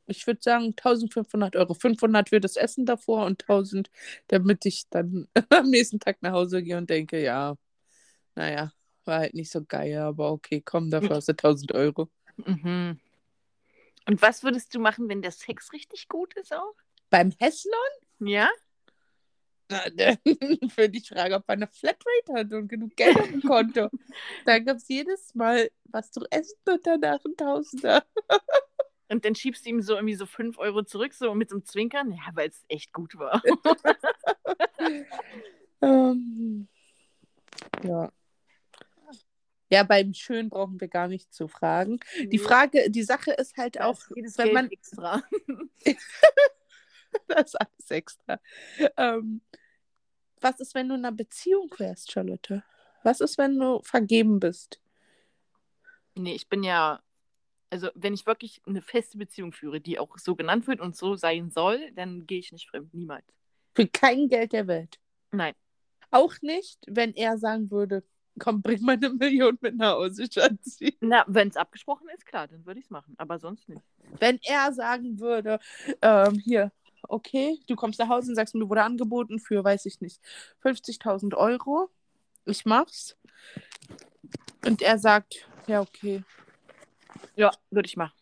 Ich würde sagen 1500 Euro. 500 für das Essen davor und 1000, damit ich dann am nächsten Tag nach Hause gehe und denke, ja, naja, war halt nicht so geil, aber okay, komm, dafür hast du 1000 Euro. Mhm. Und was würdest du machen, wenn der Sex richtig gut ist auch? Beim Hesslon? Ja? Dann würde ich fragen, ob er eine Flatrate hat und genug Geld auf dem Konto. Dann gab es jedes Mal was zu essen und danach ein Tausender. Und dann schiebst du ihm so irgendwie so 5 Euro zurück, so mit so einem Zwinkern. Ja, weil es echt gut war. Ähm, ja. Ja, beim Schön brauchen wir gar nicht zu fragen. Die Frage, die Sache ist halt auch, wenn man extra. das ist alles extra. Ähm, was ist, wenn du in einer Beziehung wärst, Charlotte? Was ist, wenn du vergeben bist? Nee, ich bin ja, also wenn ich wirklich eine feste Beziehung führe, die auch so genannt wird und so sein soll, dann gehe ich nicht fremd, niemals. Für kein Geld der Welt. Nein. Auch nicht, wenn er sagen würde, komm, bring mal eine Million mit nach Hause, Schatzi. Na, wenn es abgesprochen ist, klar, dann würde ich es machen, aber sonst nicht. Wenn er sagen würde, ähm, hier, okay, du kommst nach Hause und sagst, mir wurde angeboten für, weiß ich nicht, 50.000 Euro, ich mach's. Und er sagt, ja, okay. Ja, würde ich machen.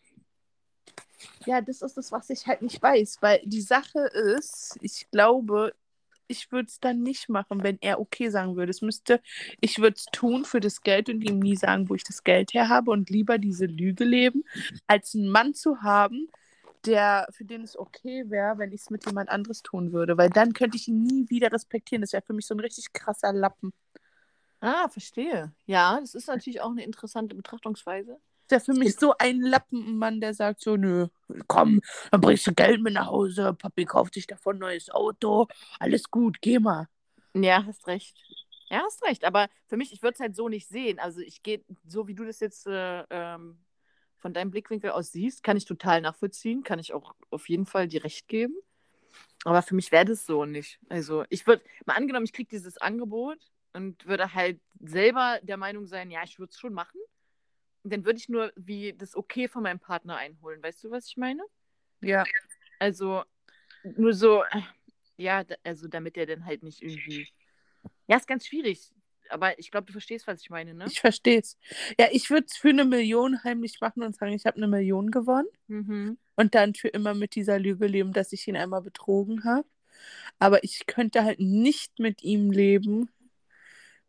Ja, das ist das, was ich halt nicht weiß, weil die Sache ist, ich glaube, ich würde es dann nicht machen, wenn er okay sagen würde. Es müsste, ich würde es tun für das Geld und ihm nie sagen, wo ich das Geld her habe und lieber diese Lüge leben, als einen Mann zu haben, der, für den es okay wäre, wenn ich es mit jemand anderes tun würde, weil dann könnte ich ihn nie wieder respektieren. Das wäre für mich so ein richtig krasser Lappen. Ah, verstehe. Ja, das ist natürlich auch eine interessante Betrachtungsweise. Das wäre für mich so ein Lappen, ein Mann, der sagt so, nö, komm, dann bringst du Geld mit nach Hause, Papi kauft sich davon ein neues Auto, alles gut, geh mal. Ja, hast recht. Ja, hast recht. Aber für mich, ich würde es halt so nicht sehen. Also ich gehe, so wie du das jetzt äh, ähm, von deinem Blickwinkel aus siehst, kann ich total nachvollziehen, kann ich auch auf jeden Fall dir recht geben. Aber für mich wäre das so nicht. Also ich würde, mal angenommen, ich kriege dieses Angebot und würde halt selber der Meinung sein, ja, ich würde es schon machen. Dann würde ich nur wie das Okay von meinem Partner einholen. Weißt du, was ich meine? Ja. Also nur so, ja, also damit er dann halt nicht irgendwie. Ja, ist ganz schwierig. Aber ich glaube, du verstehst, was ich meine, ne? Ich verstehe es. Ja, ich würde es für eine Million heimlich machen und sagen, ich habe eine Million gewonnen. Mhm. Und dann für immer mit dieser Lüge leben, dass ich ihn einmal betrogen habe. Aber ich könnte halt nicht mit ihm leben,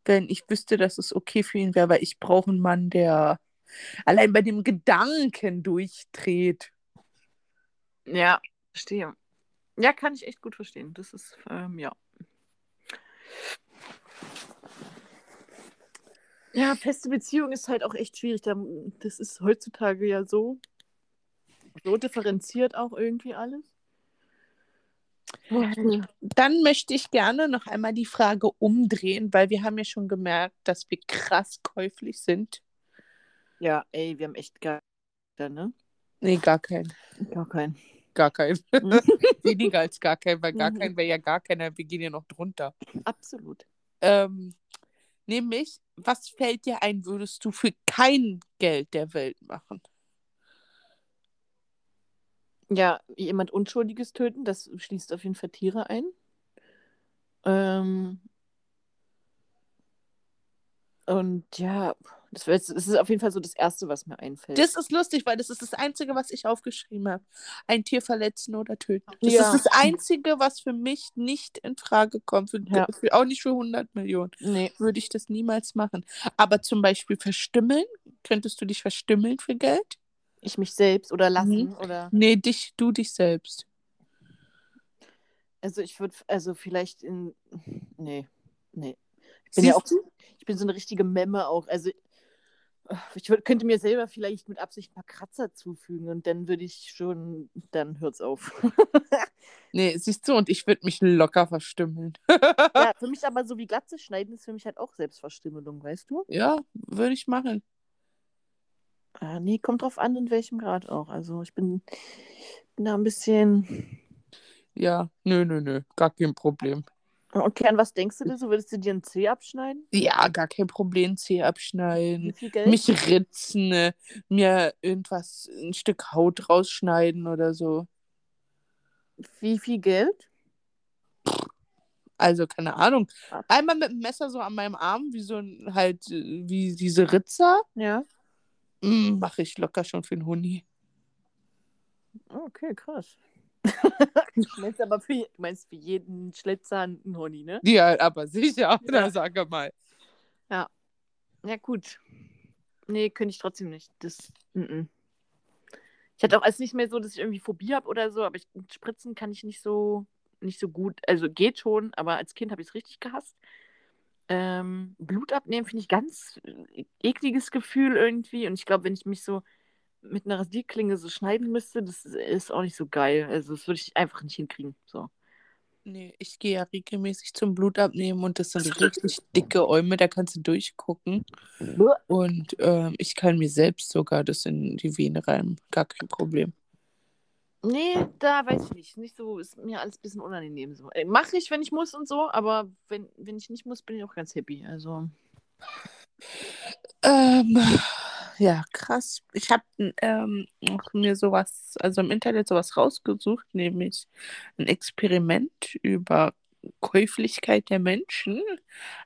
wenn ich wüsste, dass es okay für ihn wäre, weil ich brauche einen Mann, der allein bei dem Gedanken durchdreht. Ja, verstehe. Ja, kann ich echt gut verstehen. Das ist, ähm, ja. Ja, feste Beziehung ist halt auch echt schwierig. Da- Das ist heutzutage ja so, so differenziert auch irgendwie alles. Dann möchte ich gerne noch einmal die Frage umdrehen, weil wir haben ja schon gemerkt, dass wir krass käuflich sind. Ja, ey, wir haben echt gar ne? Nee, gar kein. Gar keinen. Gar kein. Mhm. Weniger als gar kein, weil gar Mhm. kein wäre ja gar keiner. Wir gehen ja noch drunter. Absolut. Ähm, nämlich, was fällt dir ein, würdest du für kein Geld der Welt machen? Ja, jemand Unschuldiges töten, das schließt auf jeden Fall Tiere ein. Ähm, und ja, das, das ist auf jeden Fall so das Erste, was mir einfällt. Das ist lustig, weil das ist das Einzige, was ich aufgeschrieben habe. Ein Tier verletzen oder töten. Das Ja. ist das Einzige, was für mich nicht in Frage kommt. Für, Ja. für, auch nicht für 100 Millionen. nee, Würde ich das niemals machen. Aber zum Beispiel verstümmeln. Könntest du dich verstümmeln für Geld? ich mich selbst oder lassen oder. Nee, dich, du dich selbst. Also ich würde, also vielleicht in. Nee, nee. Ich bin ja auch, du? ich bin so eine richtige Memme auch. Also ich würd, könnte mir selber vielleicht mit Absicht ein paar Kratzer zufügen und dann würde ich schon, dann hört's auf. Nee, siehst du, und ich würde mich locker verstümmeln. ja, für mich aber so wie Glatze schneiden ist für mich halt auch Selbstverstümmelung, weißt du? Ja, würde ich machen. Ah, nee, kommt drauf an, in welchem Grad auch. Also ich bin, bin da ein bisschen. Ja, nö, nö, nö, gar kein Problem. Okay, an was denkst du denn so? Würdest du dir ein C abschneiden? Ja, gar kein Problem, Zeh abschneiden, mich ritzen, äh, mir irgendwas, ein Stück Haut rausschneiden oder so. Wie viel Geld? Also, keine Ahnung. Ah. Einmal mit dem Messer so an meinem Arm, wie so ein, halt, wie diese Ritzer, Ja. mm, mache ich locker schon für einen Huni. Okay, krass. du meinst aber für, je- meinst für jeden Schlitzer einen Honig, ne? Ja, aber sicher, Ja. sage mal. Ja, gut. Nee, könnte ich trotzdem nicht. Das. Mm -mm. Ich hatte auch als nicht mehr so, dass ich irgendwie Phobie habe oder so, aber ich, Spritzen kann ich nicht so, nicht so gut. Also geht schon, aber als Kind habe ich es richtig gehasst. Ähm, Blut abnehmen finde ich ganz äh, ekliges Gefühl irgendwie. Und ich glaube, wenn ich mich so mit einer Rasierklinge so schneiden müsste, das ist auch nicht so geil. Also das würde ich einfach nicht hinkriegen. So. Nee, ich gehe ja regelmäßig zum Blut abnehmen und das sind richtig dicke Äume, da kannst du durchgucken. Und ähm, ich kann mir selbst sogar das in die Vene rein, gar kein Problem. Nee, da weiß ich nicht. Nicht so, ist mir alles ein bisschen unangenehm so. Äh, Mache ich, wenn ich muss und so, aber wenn, wenn ich nicht muss, bin ich auch ganz happy. Also. Ähm, ja, krass. Ich habe ähm, mir sowas, also im Internet sowas rausgesucht, nämlich ein Experiment über Käuflichkeit der Menschen.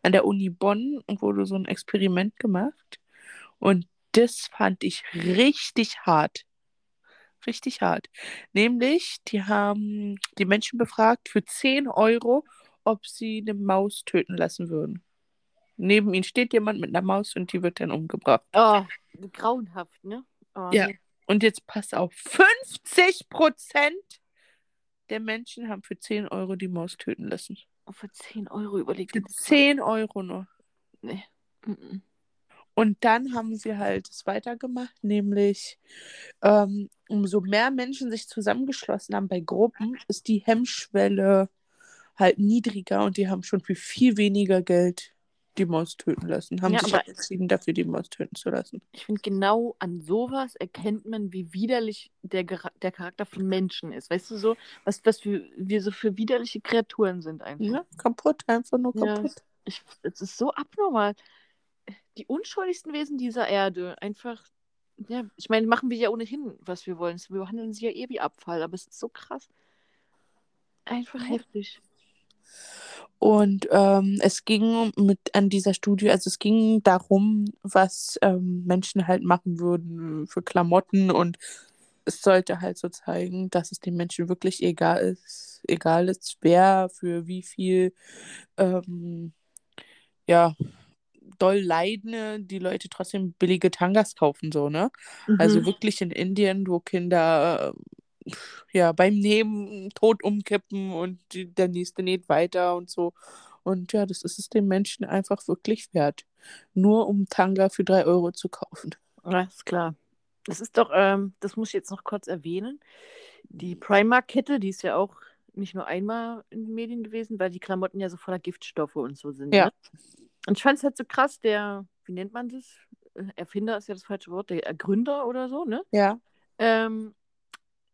An der Uni Bonn wurde so ein Experiment gemacht. Und das fand ich richtig hart. Richtig hart. Nämlich, die haben die Menschen befragt für 10 Euro, ob sie eine Maus töten lassen würden. Neben ihnen steht jemand mit einer Maus und die wird dann umgebracht. Oh, grauenhaft, ne? Oh, Ja. Und jetzt pass auf, 50 Prozent der Menschen haben für 10 Euro die Maus töten lassen. Oh, für 10 Euro überlegt Für 10 Euro nur. Nee. Mm-mm. Und dann haben sie halt es weitergemacht, nämlich ähm, umso mehr Menschen sich zusammengeschlossen haben bei Gruppen, ist die Hemmschwelle halt niedriger und die haben schon für viel weniger Geld die Maus töten lassen. Haben Ja, sich aber- entschieden, dafür die Maus töten zu lassen. Ich finde, genau an sowas erkennt man, wie widerlich der, der Charakter von Menschen ist. Weißt du so, was, was wir, wir so für widerliche Kreaturen sind einfach. Ja, kaputt, einfach nur Ja. kaputt. Ich, es ist so abnormal. Die unschuldigsten Wesen dieser Erde, einfach, ja, ich meine, machen wir ja ohnehin, was wir wollen. Wir behandeln sie ja eh wie Abfall, aber es ist so krass. Einfach heftig. Und ähm, es ging mit an dieser Studie, also es ging darum, was ähm, Menschen halt machen würden für Klamotten und es sollte halt so zeigen, dass es den Menschen wirklich egal ist, egal ist, wer für wie viel ähm, ja doll leidende die Leute trotzdem billige Tangas kaufen, so, ne? Also Mhm. wirklich in Indien, wo Kinder ja beim Nähen tot umkippen und die, der nächste näht weiter und so. Und ja, das ist es den Menschen einfach wirklich wert. Nur um Tanga für drei Euro zu kaufen. Ist klar. Das ist doch, ähm, das muss ich jetzt noch kurz erwähnen. Die Primark-Kette, die ist ja auch nicht nur einmal in den Medien gewesen, weil die Klamotten ja so voller Giftstoffe und so sind. Ja. Ne? Und ich fand es halt so krass, der, wie nennt man das? Erfinder ist ja das falsche Wort, der Gründer oder so, ne? Ja. Ähm,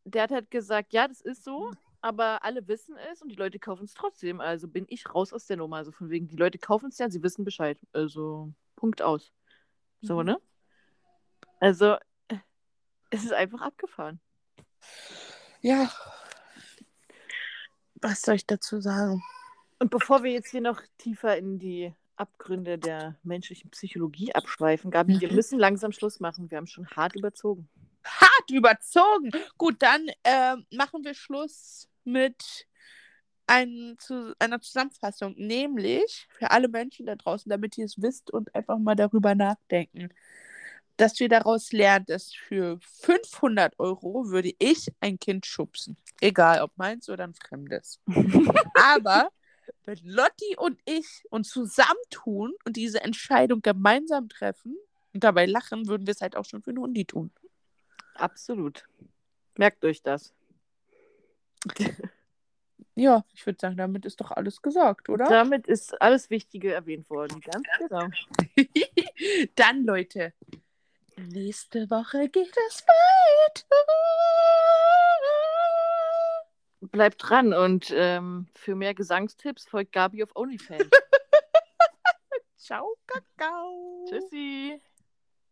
der hat halt gesagt, ja, das ist so, aber alle wissen es und die Leute kaufen es trotzdem. Also bin ich raus aus der Nummer. Also von wegen, die Leute kaufen es ja, sie wissen Bescheid. Also Punkt aus. So, Mhm. ne? Also es ist einfach abgefahren. Ja. Was soll ich dazu sagen? Und bevor wir jetzt hier noch tiefer in die Abgründe der menschlichen Psychologie abschweifen, Gabi, wir Mhm. müssen langsam Schluss machen. Wir haben schon hart überzogen. Hart überzogen. Gut, dann ähm, machen wir Schluss mit ein, zu, einer Zusammenfassung, nämlich für alle Menschen da draußen, damit ihr es wisst und einfach mal darüber nachdenken, dass wir daraus lernen, dass für 500 Euro würde ich ein Kind schubsen. Egal, ob meins oder ein fremdes. Aber wenn Lotti und ich uns zusammentun und diese Entscheidung gemeinsam treffen und dabei lachen, würden wir es halt auch schon für einen Hundi tun. Absolut. Merkt euch das. Ja, ich würde sagen, damit ist doch alles gesagt, oder? Damit ist alles Wichtige erwähnt worden. Ganz genau. Dann, Leute, nächste Woche geht es weiter. bleibt dran und ähm, für mehr Gesangstipps folgt Gabi auf OnlyFans. Ciao, Kakao. Tschüssi.